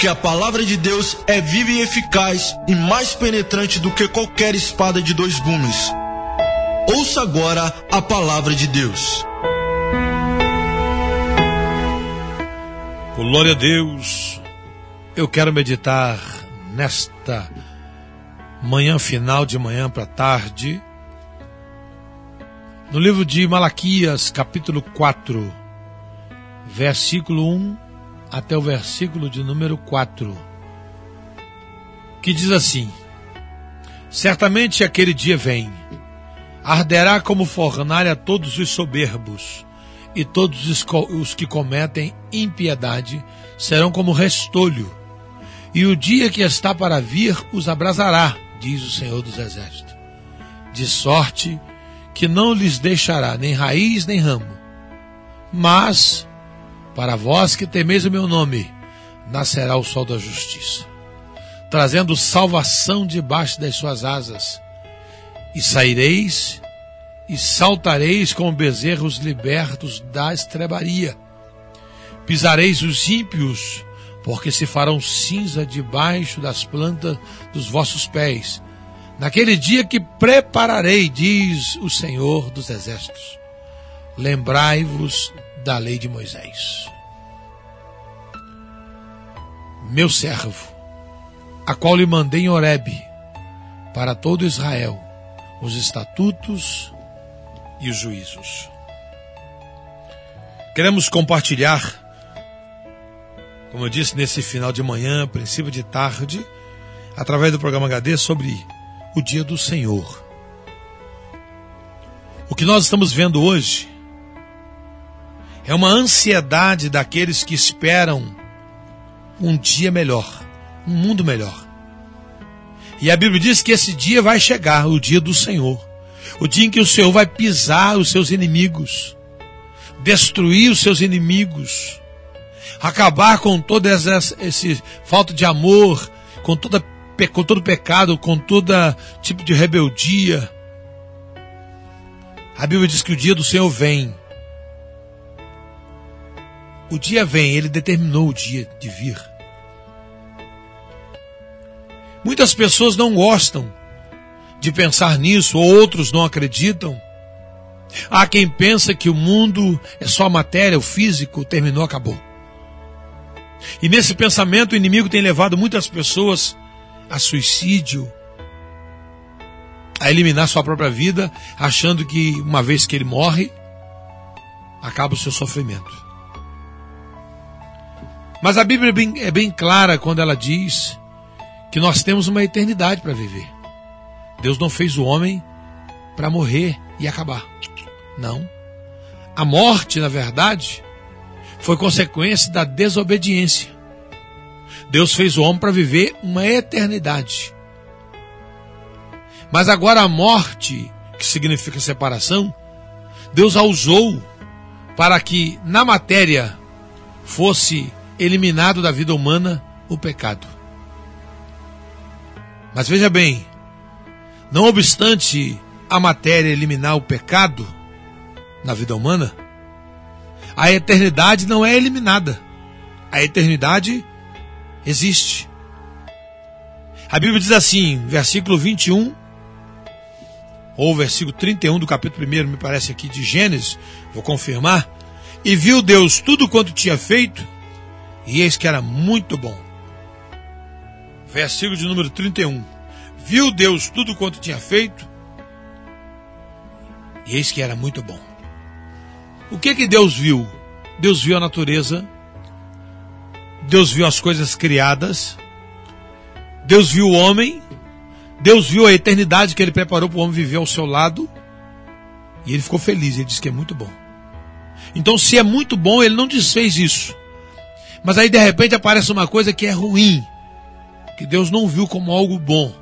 porque a palavra de Deus é viva e eficaz e mais penetrante do que qualquer espada de dois gumes. Ouça agora a palavra de Deus. Glória a Deus. Eu quero meditar nesta manhã final de manhã para tarde no livro de Malaquias, capítulo 4, versículo 1 até o versículo de número 4, que diz assim: Certamente aquele dia vem, arderá como fornalha todos os soberbos, e todos os que cometem impiedade serão como restolho, e o dia que está para vir os abrasará, diz o Senhor dos Exércitos. De sorte que não lhes deixará nem raiz nem ramo. Mas para vós que temeis o meu nome, nascerá o sol da justiça, trazendo salvação debaixo das suas asas. E saireis e saltareis como bezerros libertos da estrebaria. Pisareis os ímpios, porque se farão cinza debaixo das plantas dos vossos pés. Naquele dia que prepararei, diz o Senhor dos Exércitos. Lembrai-vos da lei de Moisés. Meu servo, a qual lhe mandei em Horebe, para todo Israel, os estatutos e os juízos. Queremos compartilhar, como eu disse, nesse final de manhã, princípio de tarde, através do programa HD, sobre o dia do Senhor. O que nós estamos vendo hoje é uma ansiedade daqueles que esperam um dia melhor, um mundo melhor. E a Bíblia diz que esse dia vai chegar, o dia do Senhor. O dia em que o Senhor vai pisar os seus inimigos, destruir os seus inimigos, acabar com toda essa falta de amor, com, toda, com todo pecado, com todo tipo de rebeldia. A Bíblia diz que o dia do Senhor vem o dia vem, ele determinou o dia de vir. Muitas pessoas não gostam de pensar nisso, ou outros não acreditam. Há quem pensa que o mundo é só matéria, o físico terminou, acabou. E nesse pensamento o inimigo tem levado muitas pessoas a suicídio, a eliminar sua própria vida, achando que uma vez que ele morre, acaba o seu sofrimento. Mas a Bíblia é bem, é bem clara quando ela diz que nós temos uma eternidade para viver. Deus não fez o homem para morrer e acabar. Não. A morte, na verdade, foi consequência da desobediência. Deus fez o homem para viver uma eternidade. Mas agora a morte, que significa separação, Deus a usou para que na matéria fosse eliminado da vida humana o pecado. Mas veja bem, não obstante a matéria eliminar o pecado na vida humana, a eternidade não é eliminada. A eternidade existe. A Bíblia diz assim, versículo 21, ou versículo 31 do capítulo 1, me parece aqui de Gênesis, vou confirmar. E viu Deus tudo quanto tinha feito, e eis que era muito bom. Versículo de número 31. Viu Deus tudo quanto tinha feito, e eis que era muito bom. O que que Deus viu? Deus viu a natureza, Deus viu as coisas criadas, Deus viu o homem, Deus viu a eternidade que ele preparou para o homem viver ao seu lado, e ele ficou feliz, ele disse que é muito bom. Então, se é muito bom, ele não desfez isso. Mas aí de repente aparece uma coisa que é ruim, que Deus não viu como algo bom.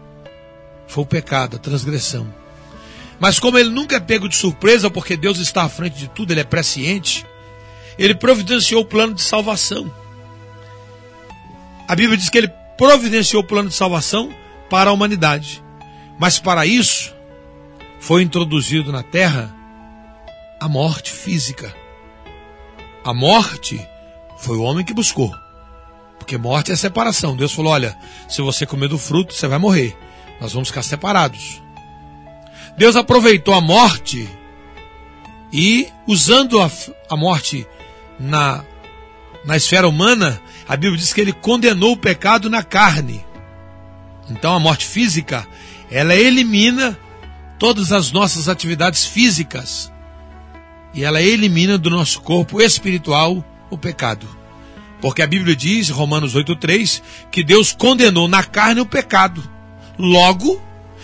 Foi o pecado, a transgressão. Mas como ele nunca é pego de surpresa, porque Deus está à frente de tudo, ele é presciente, ele providenciou o plano de salvação. A Bíblia diz que ele providenciou o plano de salvação para a humanidade. Mas para isso, foi introduzido na terra a morte física. A morte foi o homem que buscou. Porque morte é separação. Deus falou: olha, se você comer do fruto, você vai morrer. Nós vamos ficar separados. Deus aproveitou a morte e, usando a, a morte na, na esfera humana, a Bíblia diz que ele condenou o pecado na carne. Então a morte física, ela elimina todas as nossas atividades físicas. E ela elimina do nosso corpo espiritual o pecado. Porque a Bíblia diz, Romanos 8,3, que Deus condenou na carne o pecado. Logo,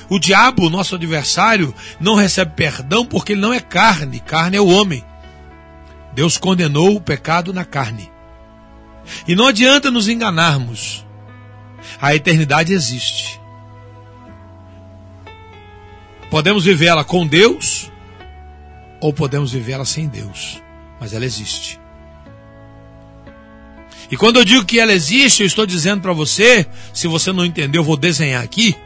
o diabo, nosso adversário, não recebe perdão porque ele não é carne, carne é o homem. Deus condenou o pecado na carne. E não adianta nos enganarmos. A eternidade existe. Podemos vivê-la com Deus ou podemos vivê-la sem Deus, mas ela existe. E quando eu digo que ela existe, eu estou dizendo para você, se você não entendeu, eu vou desenhar aqui,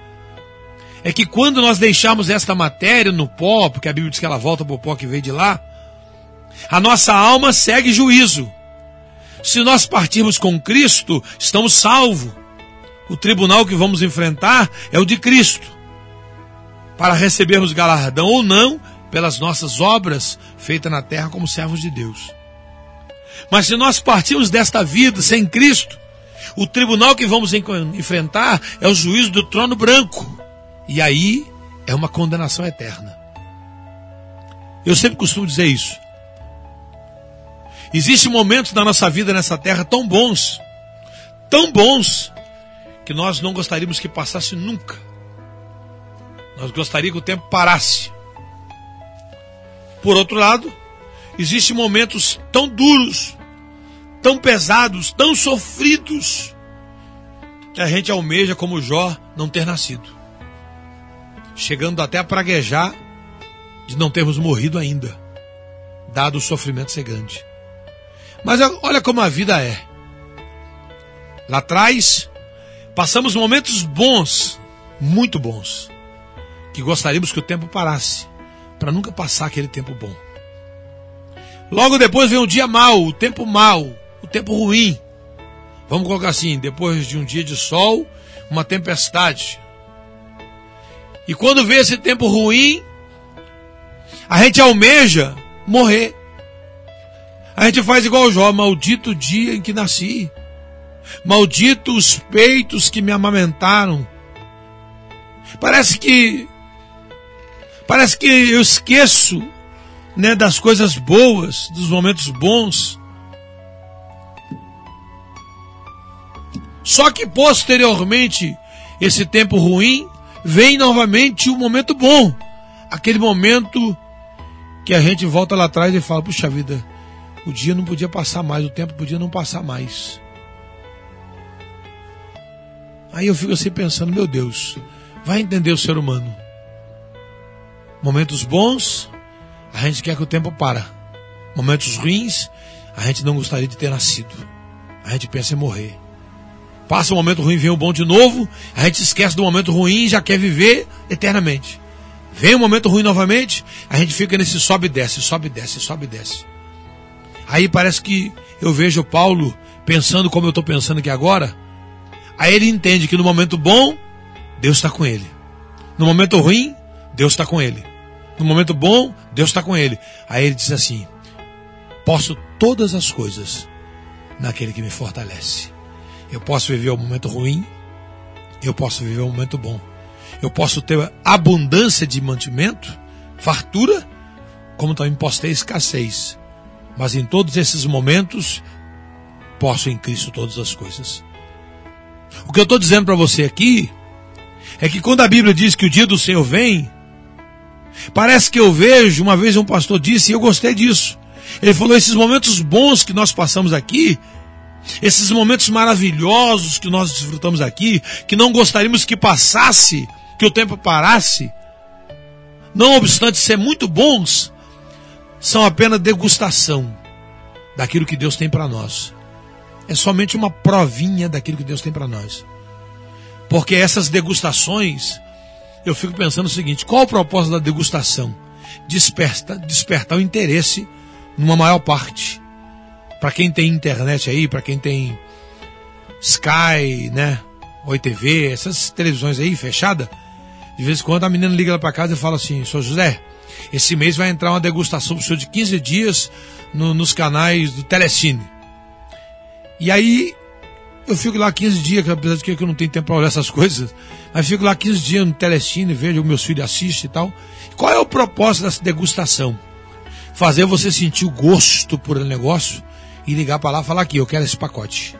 é que quando nós deixamos esta matéria no pó, porque a Bíblia diz que ela volta para o pó que veio de lá, a nossa alma segue juízo. Se nós partirmos com Cristo, estamos salvos. O tribunal que vamos enfrentar é o de Cristo. Para recebermos galardão ou não pelas nossas obras feitas na terra como servos de Deus. Mas se nós partirmos desta vida sem Cristo, o tribunal que vamos enfrentar é o juízo do trono branco. E aí é uma condenação eterna. Eu sempre costumo dizer isso. Existem momentos na nossa vida nessa terra tão bons, tão bons, que nós não gostaríamos que passasse nunca. Nós gostaríamos que o tempo parasse. Por outro lado, existem momentos tão duros, tão pesados, tão sofridos, que a gente almeja, como Jó, não ter nascido. Chegando até a praguejar de não termos morrido ainda, dado o sofrimento ser grande. Mas olha como a vida é. Lá atrás, passamos momentos bons, muito bons, que gostaríamos que o tempo parasse, para nunca passar aquele tempo bom. Logo depois vem um dia mau, o tempo mau, o tempo ruim. Vamos colocar assim: depois de um dia de sol, uma tempestade. E quando vê esse tempo ruim, a gente almeja morrer. A gente faz igual Jó, maldito dia em que nasci. Maldito os peitos que me amamentaram. Parece que parece que eu esqueço, né, das coisas boas, dos momentos bons. Só que posteriormente, esse tempo ruim, vem novamente o um momento bom. Aquele momento que a gente volta lá atrás e fala: puxa vida, o dia não podia passar mais, o tempo podia não passar mais. Aí eu fico assim pensando, meu Deus, vai entender o ser humano. Momentos bons, a gente quer que o tempo para. Momentos ruins, a gente não gostaria de ter nascido. A gente pensa em morrer. Passa um momento ruim, vem o um bom de novo, a gente esquece do momento ruim e já quer viver eternamente. Vem um momento ruim novamente, a gente fica nesse sobe e desce, sobe e desce, sobe e desce. Aí parece que eu vejo Paulo pensando como eu estou pensando aqui agora. Aí ele entende que no momento bom, Deus está com ele. No momento ruim, Deus está com ele. No momento bom, Deus está com ele. Aí ele diz assim: Posso todas as coisas naquele que me fortalece. Eu posso viver o um momento ruim, eu posso viver um momento bom. Eu posso ter abundância de mantimento, fartura, como também posso ter escassez. Mas em todos esses momentos, posso em Cristo todas as coisas. O que eu estou dizendo para você aqui é que quando a Bíblia diz que o dia do Senhor vem, parece que eu vejo, uma vez um pastor disse, e eu gostei disso. Ele falou: esses momentos bons que nós passamos aqui, esses momentos maravilhosos que nós desfrutamos aqui, que não gostaríamos que passasse, que o tempo parasse, não obstante ser muito bons, são apenas degustação daquilo que Deus tem para nós. É somente uma provinha daquilo que Deus tem para nós. Porque essas degustações, eu fico pensando o seguinte: qual o propósito da degustação? Desperta, despertar o interesse numa maior parte. Para quem tem internet aí, para quem tem Sky, né? Oi TV, essas televisões aí fechada, de vez em quando a menina liga lá para casa e fala assim: "Sou José, esse mês vai entrar uma degustação pro senhor de 15 dias no, nos canais do Telecine". E aí eu fico lá 15 dias, apesar de que eu não tenho tempo para olhar essas coisas, mas fico lá 15 dias no Telecine, vejo meus filhos assistem e tal. Qual é o propósito dessa degustação? Fazer você sentir o gosto por negócio e ligar para lá e falar aqui, eu quero esse pacote.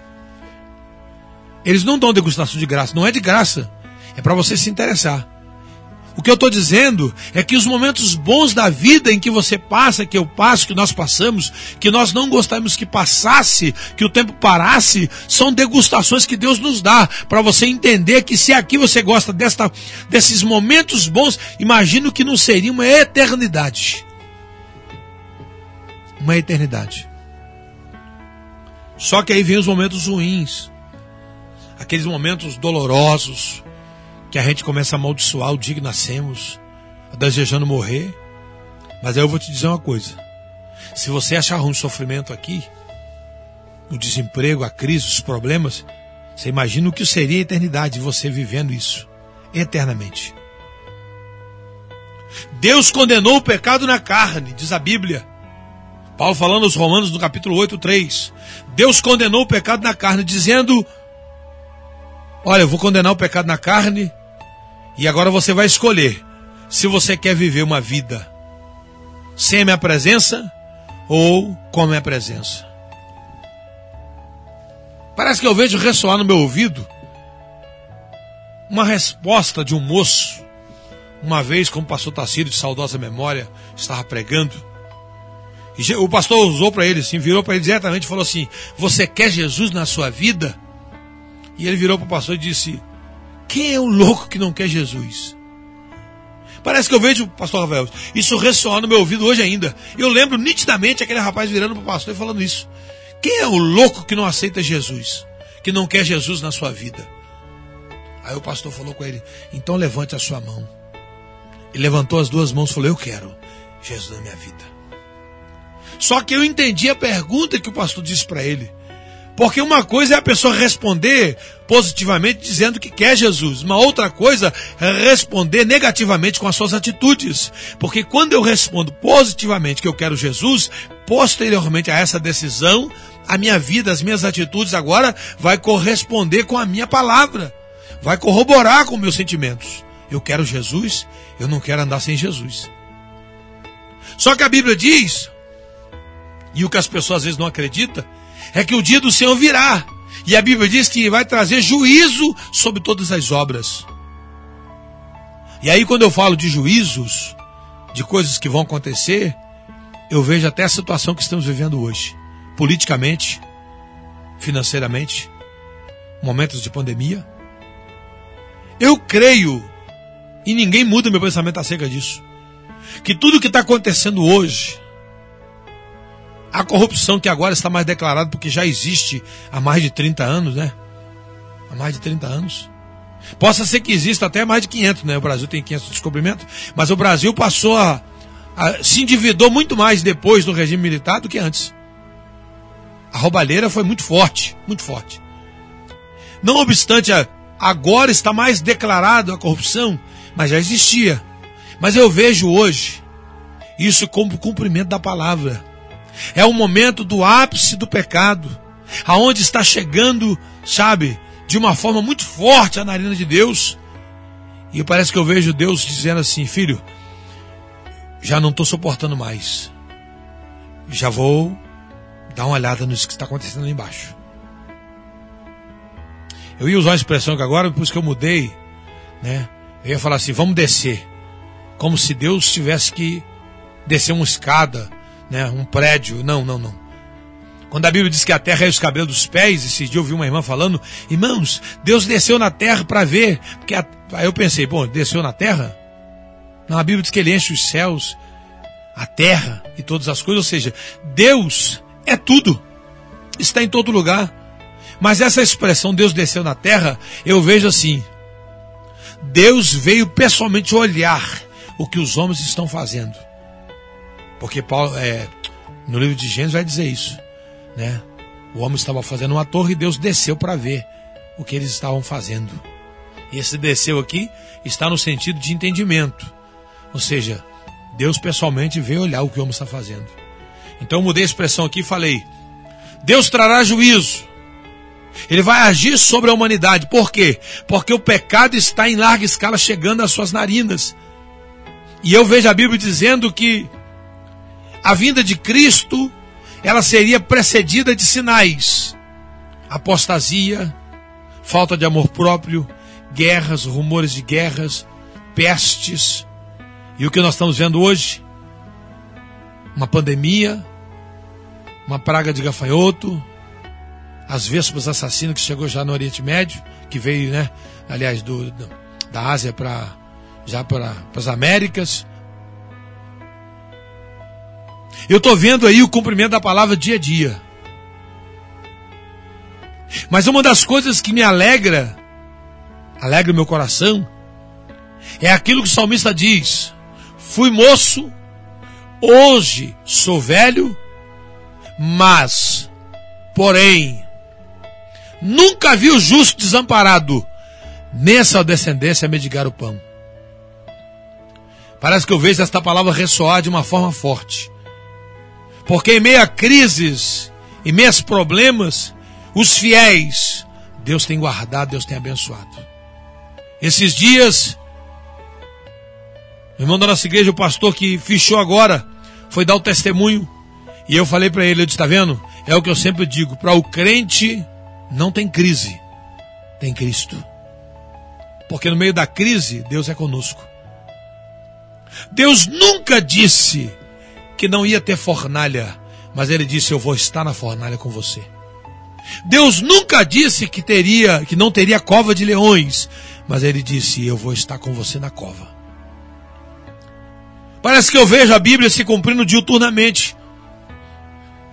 Eles não dão degustação de graça, não é de graça, é para você se interessar. O que eu estou dizendo é que os momentos bons da vida em que você passa, que eu passo, que nós passamos, que nós não gostaríamos que passasse, que o tempo parasse, são degustações que Deus nos dá para você entender que se aqui você gosta desta, desses momentos bons, imagino que não seria uma eternidade. Uma eternidade. Só que aí vem os momentos ruins, aqueles momentos dolorosos, que a gente começa a amaldiçoar o dia que nascemos, desejando morrer. Mas aí eu vou te dizer uma coisa: se você achar ruim o sofrimento aqui, o desemprego, a crise, os problemas, você imagina o que seria a eternidade você vivendo isso eternamente. Deus condenou o pecado na carne, diz a Bíblia. Paulo falando aos Romanos no capítulo 8, 3. Deus condenou o pecado na carne, dizendo: Olha, eu vou condenar o pecado na carne, e agora você vai escolher se você quer viver uma vida sem a minha presença ou com a minha presença. Parece que eu vejo ressoar no meu ouvido uma resposta de um moço, uma vez, como o pastor Tacílio, de saudosa memória, estava pregando. E o pastor usou para ele assim, virou para ele diretamente e falou assim: Você quer Jesus na sua vida? E ele virou para o pastor e disse: quem é o louco que não quer Jesus? Parece que eu vejo, pastor Rafael, isso ressoar no meu ouvido hoje ainda. Eu lembro nitidamente aquele rapaz virando para o pastor e falando isso. Quem é o louco que não aceita Jesus? Que não quer Jesus na sua vida? Aí o pastor falou com ele: então levante a sua mão. Ele levantou as duas mãos e falou: Eu quero Jesus na minha vida. Só que eu entendi a pergunta que o pastor disse para ele. Porque uma coisa é a pessoa responder positivamente dizendo que quer Jesus, uma outra coisa é responder negativamente com as suas atitudes. Porque quando eu respondo positivamente que eu quero Jesus, posteriormente a essa decisão, a minha vida, as minhas atitudes agora vai corresponder com a minha palavra, vai corroborar com meus sentimentos. Eu quero Jesus, eu não quero andar sem Jesus. Só que a Bíblia diz, e o que as pessoas às vezes não acreditam, é que o dia do Senhor virá. E a Bíblia diz que vai trazer juízo sobre todas as obras. E aí, quando eu falo de juízos, de coisas que vão acontecer, eu vejo até a situação que estamos vivendo hoje. Politicamente, financeiramente, momentos de pandemia. Eu creio, e ninguém muda meu pensamento acerca disso, que tudo que está acontecendo hoje, a corrupção que agora está mais declarada porque já existe há mais de 30 anos, né? Há mais de 30 anos. Possa ser que exista até mais de 500, né? O Brasil tem 500 descobrimentos, mas o Brasil passou a, a se endividou muito mais depois do regime militar do que antes. A roubalheira foi muito forte, muito forte. Não obstante, agora está mais declarado a corrupção, mas já existia. Mas eu vejo hoje isso como cumprimento da palavra. É o momento do ápice do pecado, aonde está chegando, sabe, de uma forma muito forte a narina de Deus. E parece que eu vejo Deus dizendo assim: Filho, já não estou suportando mais. Já vou dar uma olhada nisso que está acontecendo lá embaixo. Eu ia usar uma expressão que agora, depois que eu mudei, né? Eu ia falar assim: vamos descer. Como se Deus tivesse que descer uma escada né, um prédio. Não, não, não. Quando a Bíblia diz que a terra é os cabelos dos pés, esse dia eu ouvi uma irmã falando, irmãos, Deus desceu na terra para ver. Porque a... Aí eu pensei, bom, desceu na terra? Não, a Bíblia diz que ele enche os céus, a terra e todas as coisas, ou seja, Deus é tudo, está em todo lugar. Mas essa expressão Deus desceu na terra, eu vejo assim: Deus veio pessoalmente olhar o que os homens estão fazendo. Porque Paulo, é, no livro de Gênesis vai dizer isso, né? O homem estava fazendo uma torre e Deus desceu para ver o que eles estavam fazendo. E esse desceu aqui está no sentido de entendimento. Ou seja, Deus pessoalmente veio olhar o que o homem está fazendo. Então eu mudei a expressão aqui e falei: Deus trará juízo. Ele vai agir sobre a humanidade. Por quê? Porque o pecado está em larga escala chegando às suas narinas. E eu vejo a Bíblia dizendo que a vinda de Cristo, ela seria precedida de sinais. Apostasia, falta de amor próprio, guerras, rumores de guerras, pestes. E o que nós estamos vendo hoje? Uma pandemia, uma praga de gafanhoto, as vespas assassinas que chegou já no Oriente Médio, que veio, né, aliás, do, da Ásia para já para as Américas. Eu estou vendo aí o cumprimento da palavra dia a dia. Mas uma das coisas que me alegra, alegra o meu coração, é aquilo que o salmista diz: Fui moço, hoje sou velho, mas, porém, nunca vi o justo desamparado, nem sua descendência mendigar o pão. Parece que eu vejo esta palavra ressoar de uma forma forte. Porque em meio a crises, em meio problemas, os fiéis, Deus tem guardado, Deus tem abençoado. Esses dias, o irmão da nossa igreja, o pastor que fechou agora, foi dar o testemunho. E eu falei para ele, eu disse, está vendo? É o que eu sempre digo, para o crente não tem crise, tem Cristo. Porque no meio da crise, Deus é conosco. Deus nunca disse que não ia ter fornalha, mas ele disse: "Eu vou estar na fornalha com você". Deus nunca disse que teria, que não teria cova de leões, mas ele disse: "Eu vou estar com você na cova". Parece que eu vejo a Bíblia se cumprindo diuturnamente.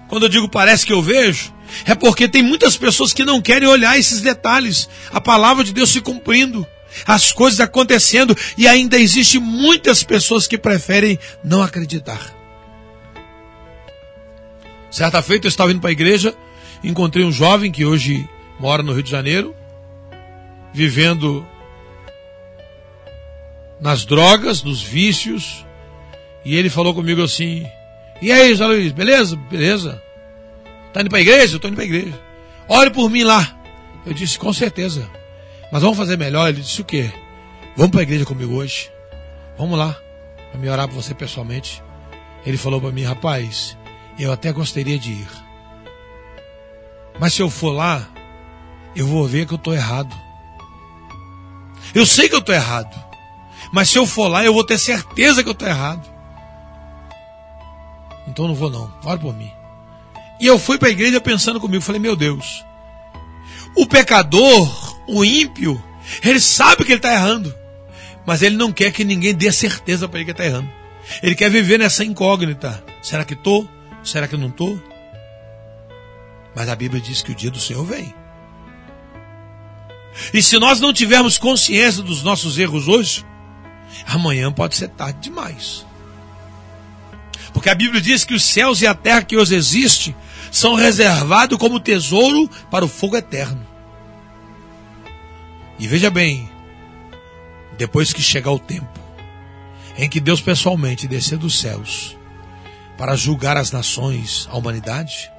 Quando eu digo parece que eu vejo, é porque tem muitas pessoas que não querem olhar esses detalhes, a palavra de Deus se cumprindo as coisas acontecendo e ainda existe muitas pessoas que preferem não acreditar. Certa feita eu estava indo para a igreja, encontrei um jovem que hoje mora no Rio de Janeiro, vivendo nas drogas, nos vícios, e ele falou comigo assim: E aí, José Luiz, beleza? Beleza? Tá indo para a igreja? Eu tô indo para a igreja. Olhe por mim lá. Eu disse: Com certeza. Mas vamos fazer melhor. Ele disse o quê? Vamos para a igreja comigo hoje. Vamos lá. Para me orar por você pessoalmente. Ele falou para mim, rapaz, eu até gostaria de ir. Mas se eu for lá, eu vou ver que eu estou errado. Eu sei que eu estou errado. Mas se eu for lá, eu vou ter certeza que eu estou errado. Então não vou não. Ora por mim. E eu fui para a igreja pensando comigo. Falei, meu Deus. O pecador o ímpio, ele sabe que ele está errando, mas ele não quer que ninguém dê certeza para ele que está errando. Ele quer viver nessa incógnita. Será que estou? Será que não estou? Mas a Bíblia diz que o dia do Senhor vem. E se nós não tivermos consciência dos nossos erros hoje, amanhã pode ser tarde demais. Porque a Bíblia diz que os céus e a terra que hoje existem são reservados como tesouro para o fogo eterno. E veja bem, depois que chegar o tempo em que Deus pessoalmente descer dos céus para julgar as nações, a humanidade,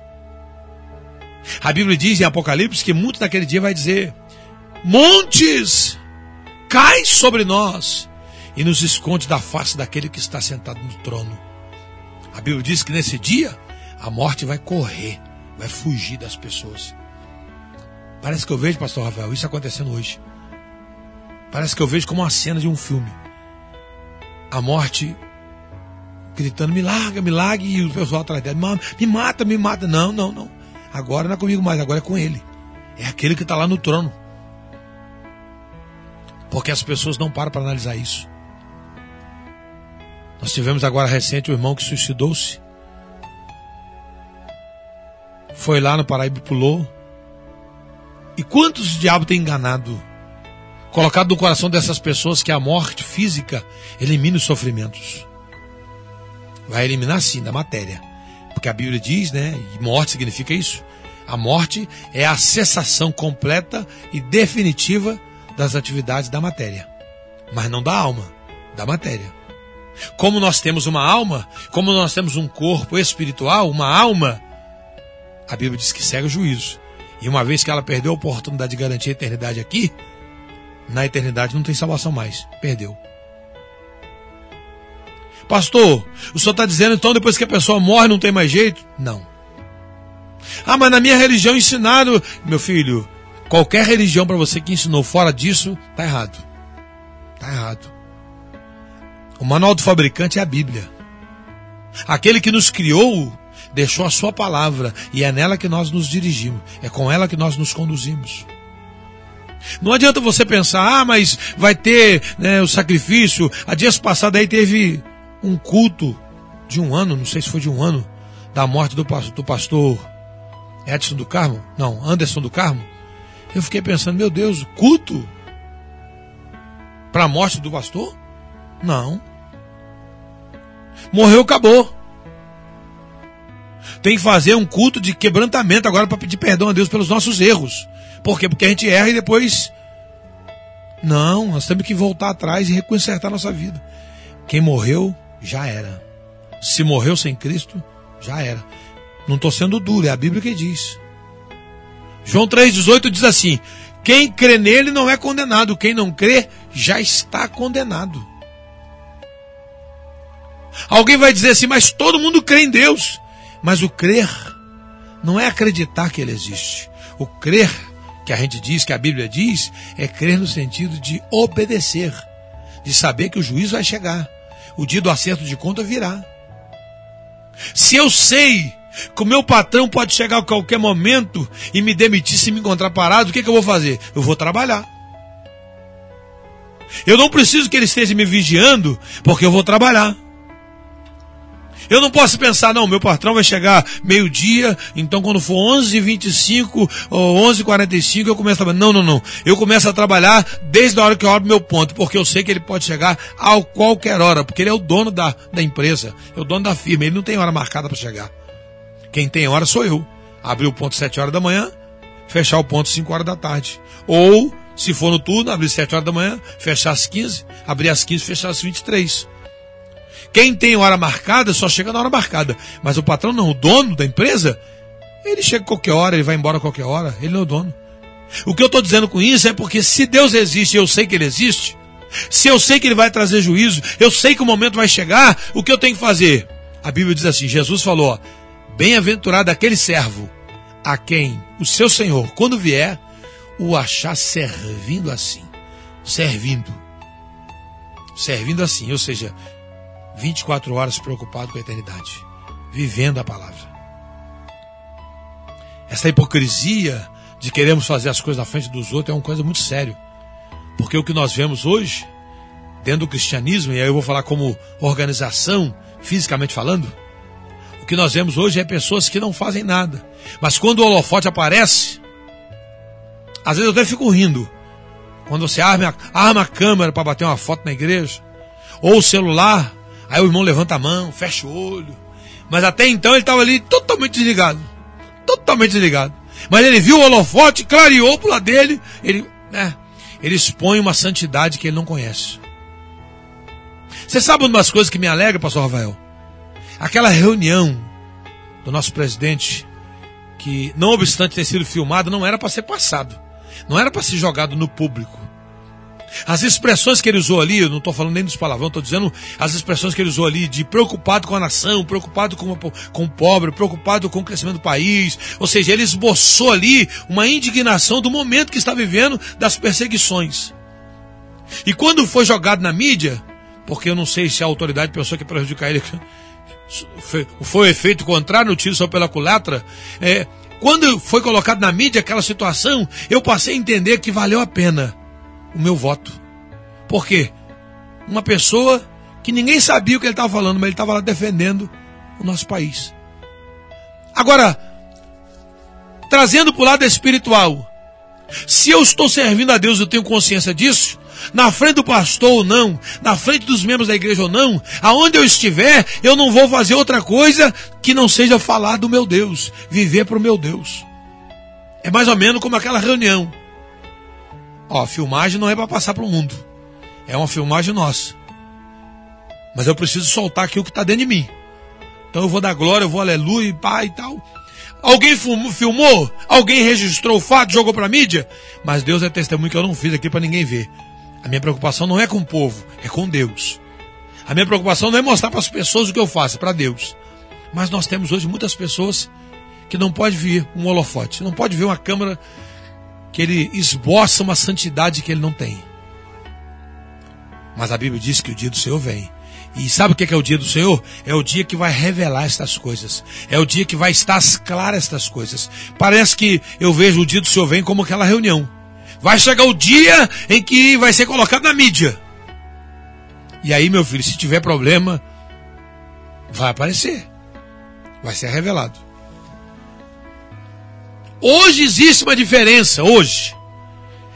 a Bíblia diz em Apocalipse que muito daquele dia vai dizer: montes, cai sobre nós e nos esconde da face daquele que está sentado no trono. A Bíblia diz que nesse dia a morte vai correr, vai fugir das pessoas. Parece que eu vejo, pastor Rafael, isso acontecendo hoje. Parece que eu vejo como uma cena de um filme. A morte gritando, me larga, me larga, e o pessoal atrás dela, me mata, me mata. Não, não, não. Agora não é comigo mais, agora é com ele. É aquele que está lá no trono. Porque as pessoas não param para analisar isso. Nós tivemos agora recente o um irmão que suicidou-se. Foi lá no Paraíba e pulou. E quantos diabos tem enganado? Colocado no coração dessas pessoas que a morte física elimina os sofrimentos. Vai eliminar sim da matéria. Porque a Bíblia diz, né? E morte significa isso. A morte é a cessação completa e definitiva das atividades da matéria, mas não da alma, da matéria. Como nós temos uma alma, como nós temos um corpo espiritual, uma alma, a Bíblia diz que segue o juízo. E uma vez que ela perdeu a oportunidade de garantir a eternidade aqui, na eternidade não tem salvação mais. Perdeu. Pastor, o senhor está dizendo então depois que a pessoa morre não tem mais jeito? Não. Ah, mas na minha religião ensinaram. Meu filho, qualquer religião para você que ensinou fora disso, tá errado. Tá errado. O manual do fabricante é a Bíblia. Aquele que nos criou deixou a sua palavra e é nela que nós nos dirigimos, é com ela que nós nos conduzimos. Não adianta você pensar, ah, mas vai ter né, o sacrifício. A dias passados aí teve um culto de um ano, não sei se foi de um ano, da morte do, do pastor Edson do Carmo, não, Anderson do Carmo. Eu fiquei pensando, meu Deus, culto para a morte do pastor? Não. Morreu, acabou. Tem que fazer um culto de quebrantamento agora para pedir perdão a Deus pelos nossos erros. Por quê? Porque a gente erra e depois. Não, nós temos que voltar atrás e reconsertar nossa vida. Quem morreu, já era. Se morreu sem Cristo, já era. Não estou sendo duro, é a Bíblia que diz. João 3,18 diz assim: Quem crê nele não é condenado, quem não crê já está condenado. Alguém vai dizer assim, mas todo mundo crê em Deus. Mas o crer não é acreditar que ele existe. O crer, que a gente diz, que a Bíblia diz, é crer no sentido de obedecer, de saber que o juízo vai chegar, o dia do acerto de conta virá. Se eu sei que o meu patrão pode chegar a qualquer momento e me demitir se me encontrar parado, o que, que eu vou fazer? Eu vou trabalhar. Eu não preciso que ele esteja me vigiando, porque eu vou trabalhar. Eu não posso pensar, não, meu patrão vai chegar meio-dia, então quando for 11h25 ou 11h45 eu começo a trabalhar. Não, não, não. Eu começo a trabalhar desde a hora que eu abro meu ponto, porque eu sei que ele pode chegar a qualquer hora, porque ele é o dono da, da empresa, é o dono da firma, ele não tem hora marcada para chegar. Quem tem hora sou eu. Abrir o ponto 7 horas da manhã, fechar o ponto 5 horas da tarde. Ou, se for no turno, abrir 7 horas da manhã, fechar às 15, abrir às 15, fechar às 23. Quem tem hora marcada só chega na hora marcada. Mas o patrão não, o dono da empresa, ele chega qualquer hora, ele vai embora qualquer hora, ele não é o dono. O que eu estou dizendo com isso é porque se Deus existe e eu sei que Ele existe, se eu sei que Ele vai trazer juízo, eu sei que o momento vai chegar, o que eu tenho que fazer? A Bíblia diz assim: Jesus falou, bem-aventurado aquele servo a quem o seu Senhor, quando vier, o achar servindo assim. Servindo. Servindo assim, ou seja, 24 horas preocupado com a eternidade, vivendo a palavra. Essa hipocrisia de queremos fazer as coisas na frente dos outros é uma coisa muito séria. Porque o que nós vemos hoje, dentro do cristianismo, e aí eu vou falar como organização, fisicamente falando, o que nós vemos hoje é pessoas que não fazem nada. Mas quando o holofote aparece, às vezes eu até fico rindo. Quando você arma, arma a câmera para bater uma foto na igreja, ou o celular Aí o irmão levanta a mão, fecha o olho. Mas até então ele estava ali totalmente desligado. Totalmente desligado. Mas ele viu o holofote, clareou pro lado dele. Ele, né, ele expõe uma santidade que ele não conhece. Você sabe uma das coisas que me alegra, pastor Rafael? Aquela reunião do nosso presidente, que não obstante ter sido filmado, não era para ser passado. Não era para ser jogado no público. As expressões que ele usou ali, eu não estou falando nem dos palavrões, estou dizendo as expressões que ele usou ali de preocupado com a nação, preocupado com, com o pobre, preocupado com o crescimento do país. Ou seja, ele esboçou ali uma indignação do momento que está vivendo das perseguições. E quando foi jogado na mídia, porque eu não sei se a autoridade pensou que prejudicar ele foi, foi o efeito contrário, no tiro só pela culatra, é, quando foi colocado na mídia aquela situação, eu passei a entender que valeu a pena o meu voto. Por quê? Uma pessoa que ninguém sabia o que ele estava falando, mas ele estava lá defendendo o nosso país. Agora, trazendo para o lado espiritual, se eu estou servindo a Deus, eu tenho consciência disso, na frente do pastor ou não, na frente dos membros da igreja ou não, aonde eu estiver, eu não vou fazer outra coisa que não seja falar do meu Deus, viver para o meu Deus. É mais ou menos como aquela reunião. Ó, filmagem não é para passar para o mundo. É uma filmagem nossa. Mas eu preciso soltar aqui o que está dentro de mim. Então eu vou dar glória, eu vou aleluia, pai e tal. Alguém filmou? Alguém registrou o fato, jogou para mídia? Mas Deus é testemunho que eu não fiz aqui para ninguém ver. A minha preocupação não é com o povo, é com Deus. A minha preocupação não é mostrar para as pessoas o que eu faço, é para Deus. Mas nós temos hoje muitas pessoas que não pode ver um holofote, não pode ver uma câmera que ele esboça uma santidade que ele não tem. Mas a Bíblia diz que o dia do Senhor vem. E sabe o que é o dia do Senhor? É o dia que vai revelar estas coisas. É o dia que vai estar claras estas coisas. Parece que eu vejo o dia do Senhor vem como aquela reunião. Vai chegar o dia em que vai ser colocado na mídia. E aí, meu filho, se tiver problema, vai aparecer. Vai ser revelado. Hoje existe uma diferença, hoje,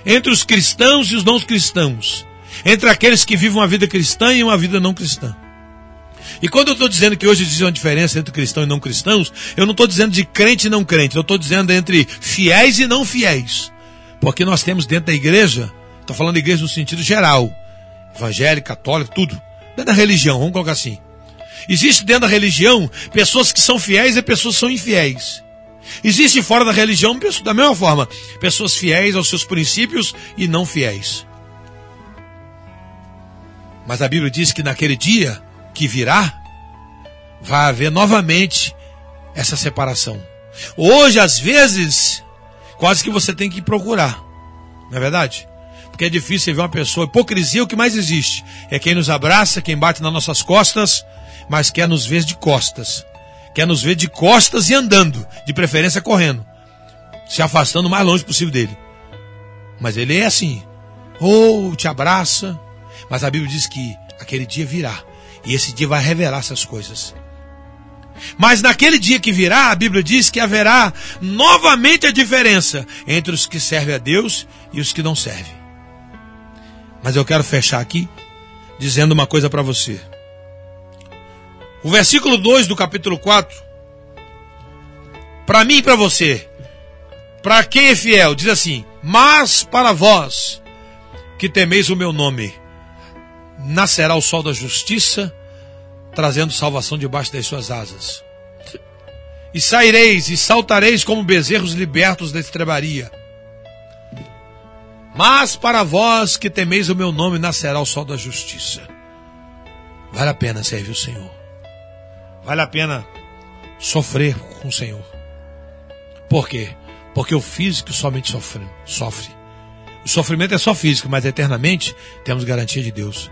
entre os cristãos e os não cristãos. Entre aqueles que vivem uma vida cristã e uma vida não cristã. E quando eu estou dizendo que hoje existe uma diferença entre cristãos e não cristãos, eu não estou dizendo de crente e não crente, eu estou dizendo entre fiéis e não fiéis. Porque nós temos dentro da igreja, estou falando igreja no sentido geral, evangélico, católico, tudo. Dentro da religião, vamos colocar assim. Existe dentro da religião pessoas que são fiéis e pessoas que são infiéis. Existe fora da religião, da mesma forma, pessoas fiéis aos seus princípios e não fiéis. Mas a Bíblia diz que naquele dia que virá, vai haver novamente essa separação. Hoje, às vezes, quase que você tem que procurar, não é verdade? Porque é difícil ver uma pessoa. Hipocrisia é o que mais existe. É quem nos abraça, quem bate nas nossas costas, mas quer nos ver de costas. Quer nos ver de costas e andando, de preferência correndo, se afastando o mais longe possível dele. Mas ele é assim, ou te abraça, mas a Bíblia diz que aquele dia virá, e esse dia vai revelar essas coisas. Mas naquele dia que virá, a Bíblia diz que haverá novamente a diferença entre os que servem a Deus e os que não servem. Mas eu quero fechar aqui dizendo uma coisa para você. O versículo 2 do capítulo 4, para mim e para você, para quem é fiel, diz assim: Mas para vós que temeis o meu nome, nascerá o sol da justiça, trazendo salvação debaixo das suas asas. E saireis e saltareis como bezerros libertos da estrebaria. Mas para vós que temeis o meu nome, nascerá o sol da justiça. Vale a pena servir o Senhor. Vale a pena sofrer com o Senhor. Por quê? Porque o físico somente sofre. sofre. O sofrimento é só físico, mas eternamente temos garantia de Deus.